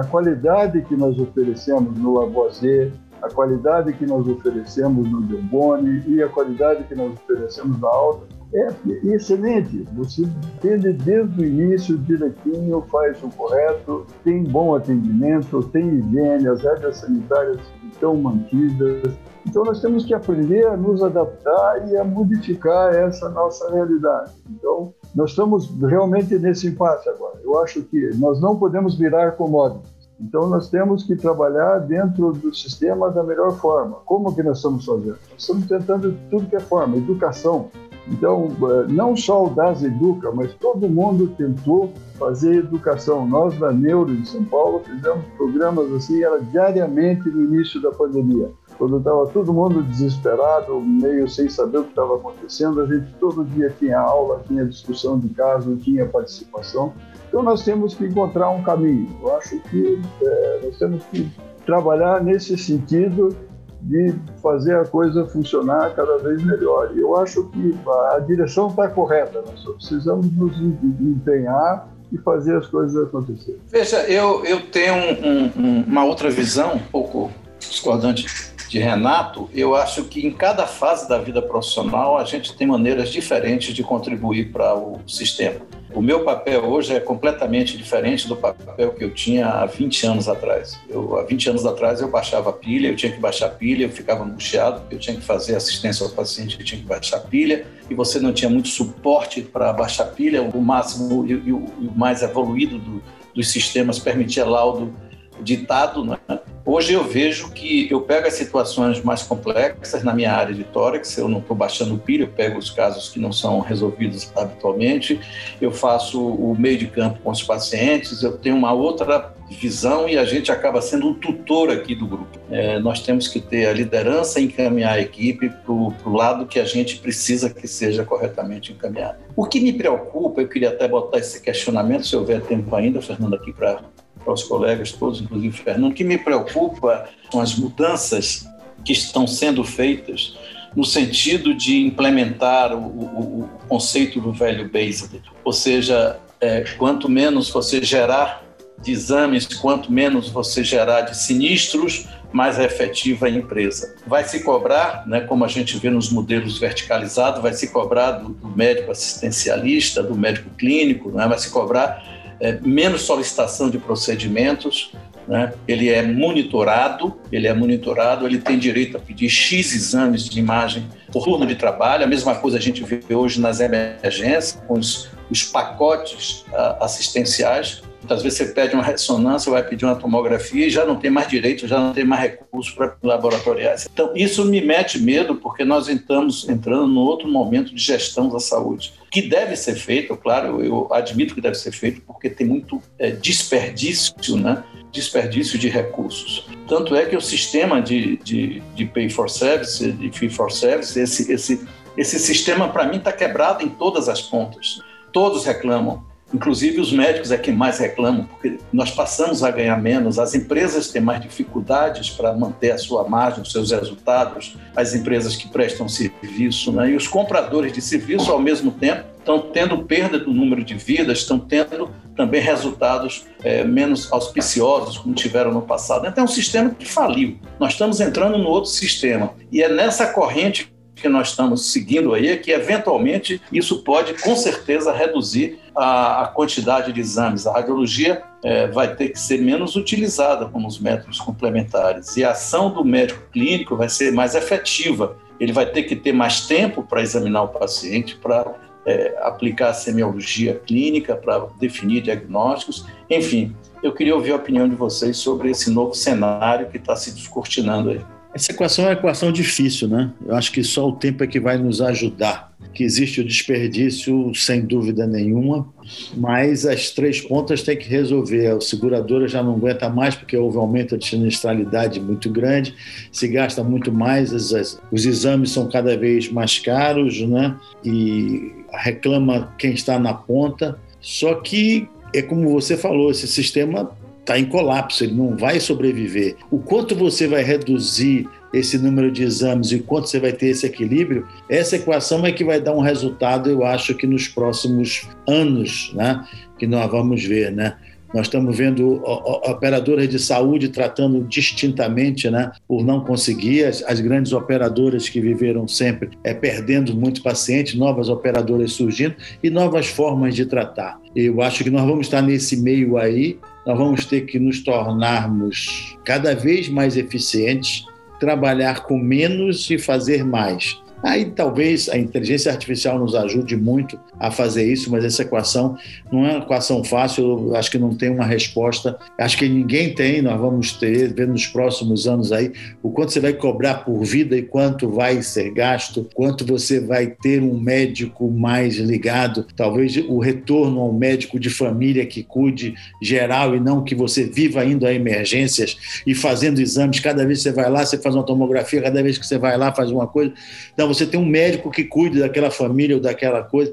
a qualidade que nós oferecemos no Lavoisier, a qualidade que nós oferecemos no Delboni e a qualidade que nós oferecemos na Alta é excelente. Você entende desde o início direitinho, faz o correto, tem bom atendimento, tem higiene, as regras sanitárias estão mantidas. Então nós temos que aprender a nos adaptar e a modificar essa nossa realidade. Então nós estamos realmente nesse impasse agora. Eu acho que nós não podemos virar commodities. Então nós temos que trabalhar dentro do sistema da melhor forma. Como que nós estamos fazendo? Nós estamos tentando tudo que é forma, educação. Então, eh, não só o DAS Educa, mas todo mundo tentou fazer educação. Nós, da Neuro de São Paulo, fizemos programas assim, era diariamente no início da pandemia. Quando estava todo mundo desesperado, meio sem saber o que estava acontecendo, a gente todo dia tinha aula, tinha discussão de caso, tinha participação. Então, nós temos que encontrar um caminho. Eu acho que é, nós temos que trabalhar nesse sentido de fazer a coisa funcionar cada vez melhor. E eu acho que a direção está correta, nós só precisamos nos empenhar e fazer as coisas acontecerem. Veja, eu, eu tenho um, um, uma outra visão, um pouco discordante de Renato, eu acho que em cada fase da vida profissional a gente tem maneiras diferentes de contribuir para o sistema. O meu papel hoje é completamente diferente do papel que eu tinha há 20 anos atrás. Eu, há 20 anos atrás eu baixava pilha, eu tinha que baixar pilha, eu ficava angustiado, eu tinha que fazer assistência ao paciente, eu tinha que baixar pilha, e você não tinha muito suporte para baixar pilha, o máximo e, e o mais evoluído do, dos sistemas permitia laudo ditado, né? Hoje eu vejo que eu pego as situações mais complexas na minha área de tórax, eu não estou baixando pilha, eu pego os casos que não são resolvidos habitualmente, eu faço o meio de campo com os pacientes, eu tenho uma outra visão e a gente acaba sendo um tutor aqui do grupo. É, nós temos que ter a liderança e encaminhar a equipe para o lado que a gente precisa que seja corretamente encaminhado. O que me preocupa, eu queria até botar esse questionamento, se houver tempo ainda, Fernando, aqui para para os colegas todos, inclusive Fernando, que me preocupa são as mudanças que estão sendo feitas no sentido de implementar o, o, o conceito do velho based, ou seja, é, quanto menos você gerar de exames, quanto menos você gerar de sinistros, mais efetiva a empresa. Vai se cobrar, né, como a gente vê nos modelos verticalizados, vai se cobrar do, do médico assistencialista, do médico clínico, né, vai se cobrar é, menos solicitação de procedimentos, né? ele é monitorado, ele é monitorado, ele tem direito a pedir X exames de imagem por turno de trabalho, a mesma coisa a gente vê hoje nas emergências, com os, os pacotes uh, assistenciais, Muitas vezes você pede uma ressonância, vai pedir uma tomografia e já não tem mais direito, já não tem mais recursos para laboratoriais. Então, isso me mete medo porque nós estamos entrando num outro momento de gestão da saúde, que deve ser feito, claro, eu admito que deve ser feito porque tem muito é, desperdício, né? desperdício de recursos. Tanto é que o sistema de, de, de pay for service, de fee for service, esse, esse, esse sistema, para mim, está quebrado em todas as pontas. Todos reclamam Inclusive, os médicos é quem mais reclamam, porque nós passamos a ganhar menos, as empresas têm mais dificuldades para manter a sua margem, os seus resultados, as empresas que prestam serviço, né? e os compradores de serviço, ao mesmo tempo, estão tendo perda do número de vidas, estão tendo também resultados é, menos auspiciosos, como tiveram no passado. Então, é um sistema que faliu. Nós estamos entrando no outro sistema. E é nessa corrente que nós estamos seguindo aí é que, eventualmente, isso pode, com certeza, reduzir a, a quantidade de exames. A radiologia é, vai ter que ser menos utilizada como os métodos complementares e a ação do médico clínico vai ser mais efetiva. Ele vai ter que ter mais tempo para examinar o paciente, para é, aplicar a semiologia clínica, para definir diagnósticos. Enfim, eu queria ouvir a opinião de vocês sobre esse novo cenário que está se descortinando aí. Essa equação é uma equação difícil, né? Eu acho que só o tempo é que vai nos ajudar. Que existe o desperdício, sem dúvida nenhuma, mas as três pontas têm que resolver. A seguradora já não aguenta mais porque houve um aumento de sinistralidade muito grande, se gasta muito mais, os exames são cada vez mais caros, né? E reclama quem está na ponta. Só que é como você falou, esse sistema está em colapso, ele não vai sobreviver. O quanto você vai reduzir esse número de exames e quanto você vai ter esse equilíbrio, essa equação é que vai dar um resultado, eu acho que nos próximos anos, né, que nós vamos ver, né? Nós estamos vendo operadoras de saúde tratando distintamente, né, por não conseguir, as, as, grandes operadoras que viveram sempre é, perdendo muito paciente, novas operadoras surgindo e novas formas de tratar. Eu acho que nós vamos estar nesse meio aí, nós vamos ter que nos tornarmos cada vez mais eficientes, trabalhar com menos e fazer mais. Aí talvez a inteligência artificial nos ajude muito a fazer isso, mas essa equação não é uma equação fácil, acho que não tem uma resposta. Acho que ninguém tem, nós vamos ter, ver nos próximos anos aí, o quanto você vai cobrar por vida e quanto vai ser gasto, quanto você vai ter um médico mais ligado, talvez o retorno ao médico de família que cuide geral e não que você viva indo a emergências e fazendo exames. Cada vez que você vai lá, você faz uma tomografia, cada vez que você vai lá, faz uma coisa. Então, você tem um médico que cuide daquela família ou daquela coisa,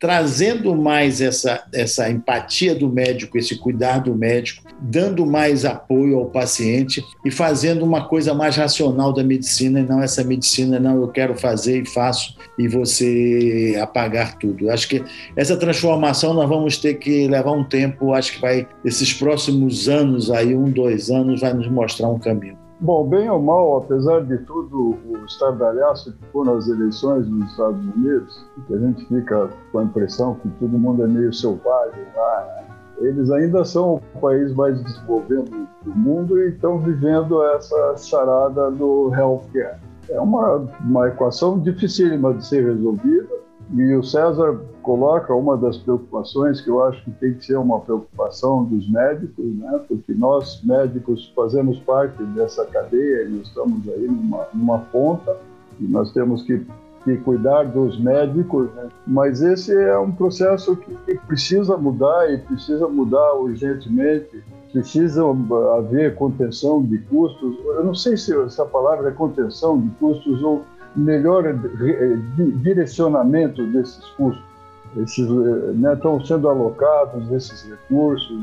trazendo mais essa, essa empatia do médico, esse cuidar do médico, dando mais apoio ao paciente e fazendo uma coisa mais racional da medicina e não essa medicina, não, eu quero fazer e faço e você apagar tudo. Acho que essa transformação nós vamos ter que levar um tempo, acho que vai, esses próximos anos aí, um, dois anos, vai nos mostrar um caminho. Bom, bem ou mal, apesar de tudo, o estardalhaço que foram as eleições nos Estados Unidos, que a gente fica com a impressão que todo mundo é meio selvagem lá, né? eles ainda são o país mais desenvolvido do mundo e estão vivendo essa charada do healthcare. É uma, uma equação dificílima de ser resolvida, e o César coloca uma das preocupações que eu acho que tem que ser uma preocupação dos médicos, né? porque nós médicos fazemos parte dessa cadeia e estamos aí numa, numa ponta e nós temos que, que cuidar dos médicos, né? mas esse é um processo que, precisa mudar e precisa mudar urgentemente precisa haver contenção de custos. Eu não sei se essa palavra é contenção de custos ou melhor direcionamento desses custos. Esses, né, estão sendo alocados esses recursos.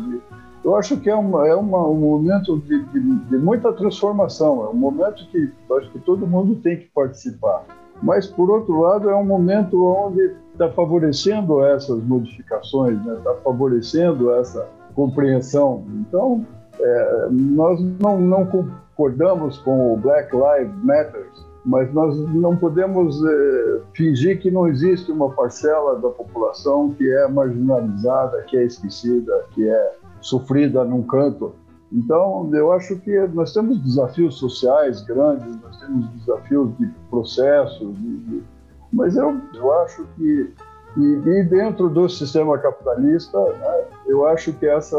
eu acho que é, uma, é uma, um momento de, de, de, muita transformação, é um momento que acho que todo mundo tem que participar. Mas, por outro lado, é um momento onde está favorecendo essas modificações, está né, favorecendo essa compreensão. Então, é, nós não, não concordamos com o Black Lives Matter, mas nós não podemos é, fingir que não existe uma parcela da população que é marginalizada, que é esquecida, que é sofrida num canto. Então, eu acho que nós temos desafios sociais grandes, nós temos desafios de processos, de, de... mas eu, eu acho que e, e, dentro do sistema capitalista, né, eu acho que essa,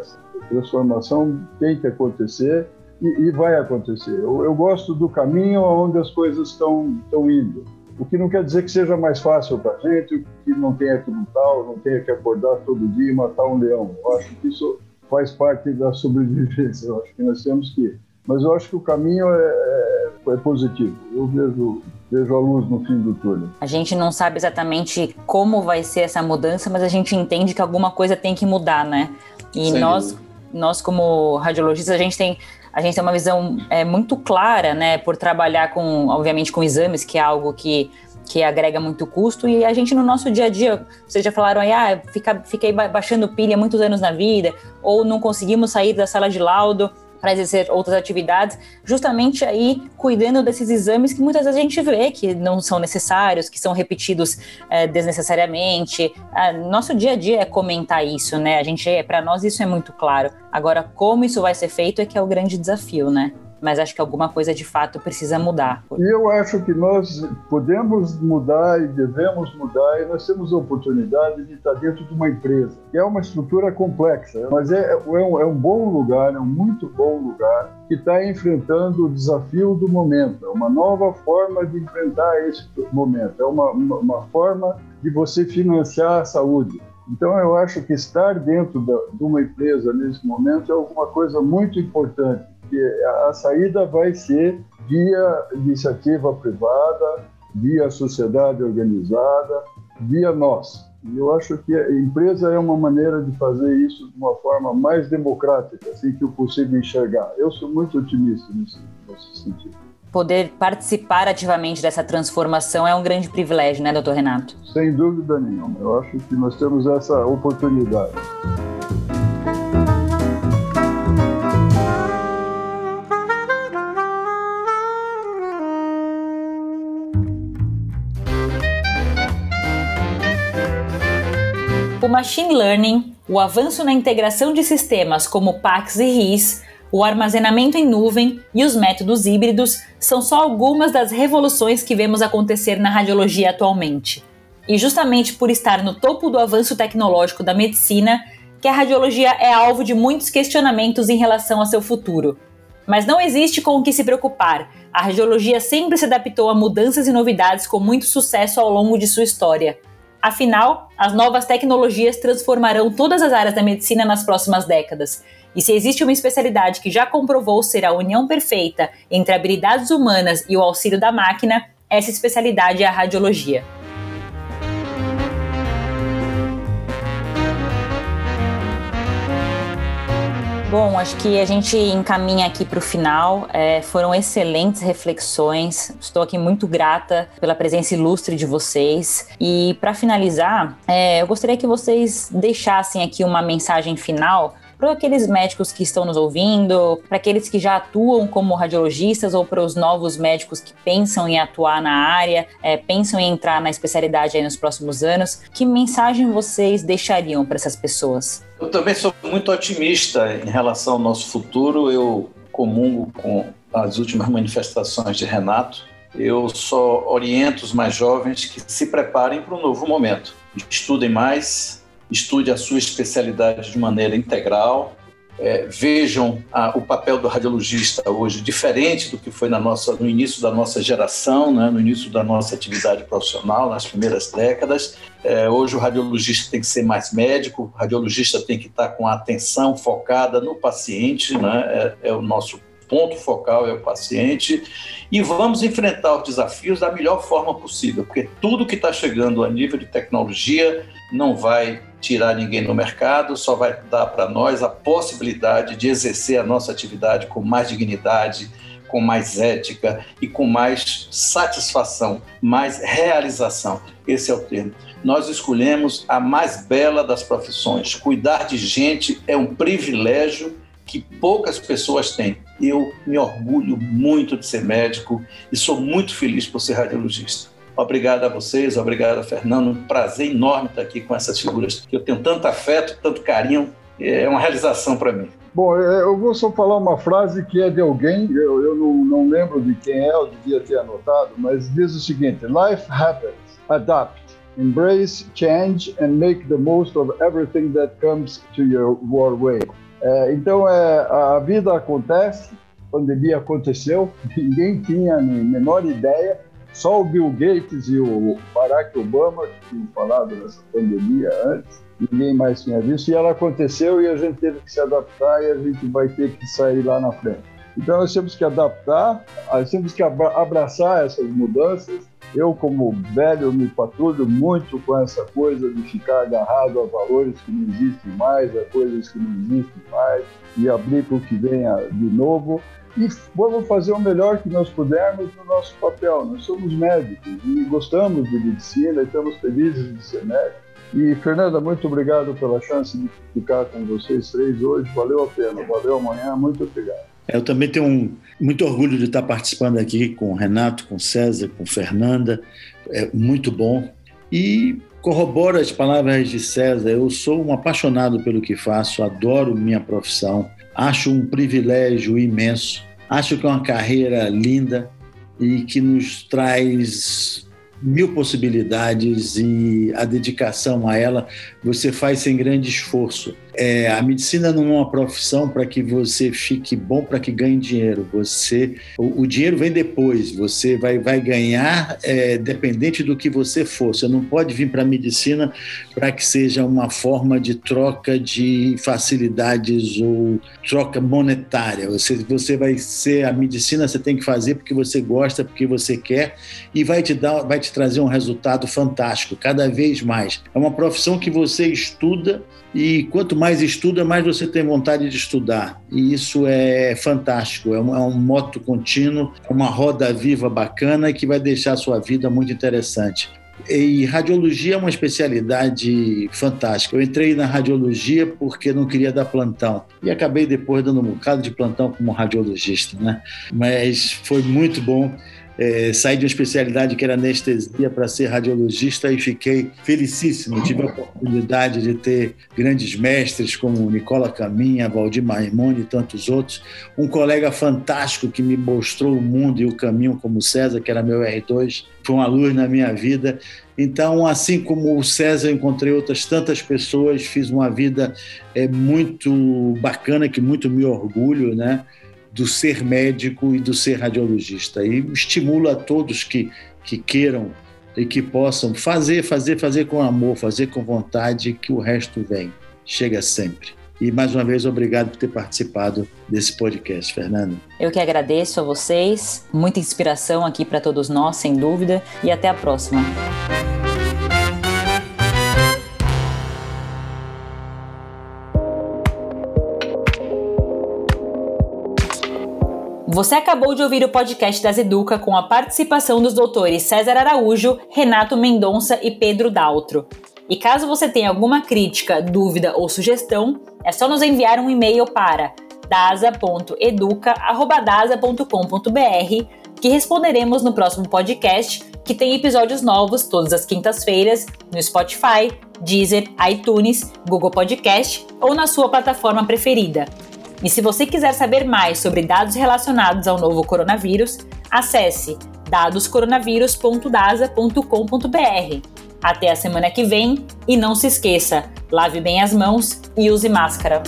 essa transformação tem que acontecer e, e vai acontecer. Eu, eu, gosto do caminho onde as coisas estão indo. O que não quer dizer que seja mais fácil para a gente, que não tenha que lutar, não tenha que acordar todo dia e matar um leão. Eu acho que isso faz parte da sobrevivência. Eu acho que nós temos que. Mas eu acho que o caminho é, é, é positivo. Eu vejo vejo a luz no fim do túnel. A gente não sabe exatamente como vai ser essa mudança, mas a gente entende que alguma coisa tem que mudar, né? E Sem nós, dúvida. nós como radiologistas, a gente tem a gente tem uma visão é, muito clara, né, por trabalhar com, obviamente, com exames, que é algo que, que agrega muito custo, e a gente no nosso dia a dia, vocês já falaram aí, ah, fica, fiquei baixando pilha muitos anos na vida, ou não conseguimos sair da sala de laudo, para exercer outras atividades, justamente aí cuidando desses exames que muitas vezes a gente vê que não são necessários, que são repetidos é, desnecessariamente. Ah, nosso dia a dia é comentar isso, né? A gente, para nós isso é muito claro. Agora, como isso vai ser feito é que é o grande desafio, né? Mas acho que alguma coisa de fato precisa mudar. E eu acho que nós podemos mudar e devemos mudar, e nós temos a oportunidade de estar dentro de uma empresa, que é uma estrutura complexa, mas é, é, um, é um bom lugar, é um muito bom lugar, que está enfrentando o desafio do momento, é uma nova forma de enfrentar esse momento, é uma, uma, uma forma de você financiar a saúde. Então, eu acho que estar dentro da, de uma empresa nesse momento é alguma coisa muito importante que a saída vai ser via iniciativa privada, via sociedade organizada, via nós. E eu acho que a empresa é uma maneira de fazer isso de uma forma mais democrática, assim que eu consigo enxergar. Eu sou muito otimista nesse, nesse sentido. Poder participar ativamente dessa transformação é um grande privilégio, né, doutor Renato? Sem dúvida nenhuma. Eu acho que nós temos essa oportunidade. O machine learning, o avanço na integração de sistemas como PACS e RIS, o armazenamento em nuvem e os métodos híbridos são só algumas das revoluções que vemos acontecer na radiologia atualmente. E justamente por estar no topo do avanço tecnológico da medicina, que a radiologia é alvo de muitos questionamentos em relação ao seu futuro. Mas não existe com o que se preocupar. A radiologia sempre se adaptou a mudanças e novidades com muito sucesso ao longo de sua história. Afinal, as novas tecnologias transformarão todas as áreas da medicina nas próximas décadas. E se existe uma especialidade que já comprovou ser a união perfeita entre habilidades humanas e o auxílio da máquina, essa especialidade é a radiologia. Bom, acho que a gente encaminha aqui para o final. É, foram excelentes reflexões. Estou aqui muito grata pela presença ilustre de vocês. E para finalizar, é, eu gostaria que vocês deixassem aqui uma mensagem final para aqueles médicos que estão nos ouvindo, para aqueles que já atuam como radiologistas ou para os novos médicos que pensam em atuar na área, é, pensam em entrar na especialidade nos próximos anos, que mensagem vocês deixariam para essas pessoas? Eu também sou muito otimista em relação ao nosso futuro. Eu comungo com as últimas manifestações de Renato. Eu só oriento os mais jovens que se preparem para um novo momento. Estudem mais, estude a sua especialidade de maneira integral, é, vejam a, o papel do radiologista hoje diferente do que foi na nossa, no início da nossa geração, né, no início da nossa atividade profissional, nas primeiras décadas. É, hoje o radiologista tem que ser mais médico, o radiologista tem que estar com a atenção focada no paciente, né, é, é o nosso ponto focal é o paciente e vamos enfrentar os desafios da melhor forma possível, porque tudo que está chegando a nível de tecnologia não vai tirar ninguém do mercado, só vai dar para nós a possibilidade de exercer a nossa atividade com mais dignidade, com mais ética e com mais satisfação, mais realização. Esse é o termo. Nós escolhemos a mais bela das profissões. Cuidar de gente é um privilégio que poucas pessoas têm. Eu me orgulho muito de ser médico e sou muito feliz por ser radiologista. Obrigado a vocês, obrigado a Fernando. Um prazer enorme estar aqui com essas figuras eu tenho tanto afeto, tanto carinho. É uma realização para mim. Bom, é, eu vou só falar uma frase que é de alguém, eu, eu não, não, lembro de quem é, eu devia ter anotado, mas diz o seguinte: Life happens, adapt, embrace change and make the most of everything that comes to your, your way. É, então, é, a vida acontece, a pandemia aconteceu, ninguém tinha a menor ideia, só o Bill Gates e o Barack Obama que tinham falado dessa pandemia antes, ninguém mais tinha visto, e ela aconteceu e a gente teve que se adaptar e a gente vai ter que sair lá na frente. Então nós temos que adaptar, nós temos que abraçar essas mudanças. Eu, como velho, me patrulho muito com essa coisa de ficar agarrado a valores que não existem mais, a coisas que não existem mais, e abrir para o que venha de novo e vamos fazer o melhor que nós pudermos no nosso papel. Nós somos médicos e gostamos de medicina, estamos felizes de ser médicos. E, Fernanda, muito obrigado pela chance de ficar com vocês três hoje. Valeu a pena, valeu amanhã, muito obrigado. Eu também tenho um, muito orgulho de estar participando aqui com o Renato, com o César, com Fernanda. É muito bom. E corroboro as palavras de César. Eu sou um apaixonado pelo que faço, adoro minha profissão, acho um privilégio imenso, acho que é uma carreira linda e que nos traz mil possibilidades e a dedicação a ela você faz sem grande esforço. É, a medicina não é uma profissão para que você fique bom, para que ganhe dinheiro. Você, o, o, dinheiro vem depois. Você vai, vai ganhar é, dependente do que você for. Você não pode vir para a medicina para que seja uma forma de troca de facilidades ou troca monetária. Você, você vai ser a medicina. Você tem que fazer porque você gosta, porque você quer e vai te dar, vai te trazer um resultado fantástico cada vez mais. É uma profissão que você estuda e quanto mais estuda, mais você tem vontade de estudar. E isso é fantástico, é um, é um moto contínuo, uma roda viva bacana que vai deixar a sua vida muito interessante. E radiologia é uma especialidade fantástica. Eu entrei na radiologia porque não queria dar plantão e acabei depois dando um bocado de plantão como radiologista, né? Mas foi muito bom é, saí de uma especialidade que era anestesia para ser radiologista e fiquei felicíssimo. Tive a oportunidade de ter grandes mestres como Nicola Caminha, Valdir Maimone e tantos outros. Um colega fantástico que me mostrou o mundo e o caminho, como César, que era meu R2, foi uma luz na minha vida. Então, assim como o César, encontrei outras tantas pessoas, fiz uma vida é, muito bacana, que muito me orgulho, né? Do ser médico e do ser radiologista. E estimulo a todos que, que queiram e que possam fazer, fazer, fazer com amor, fazer com vontade, que o resto vem. Chega sempre. E mais uma vez, obrigado por ter participado desse podcast, Fernando. Eu que agradeço a vocês, muita inspiração aqui para todos nós, sem dúvida, e até a próxima. Você acabou de ouvir o podcast das Educa com a participação dos doutores César Araújo, Renato Mendonça e Pedro Daltro. E caso você tenha alguma crítica, dúvida ou sugestão, é só nos enviar um e-mail para dasa.educa.dasa.com.br que responderemos no próximo podcast, que tem episódios novos todas as quintas-feiras no Spotify, Deezer, iTunes, Google Podcast ou na sua plataforma preferida. E se você quiser saber mais sobre dados relacionados ao novo coronavírus, acesse dadoscoronavírus.dasa.com.br. Até a semana que vem e não se esqueça, lave bem as mãos e use máscara.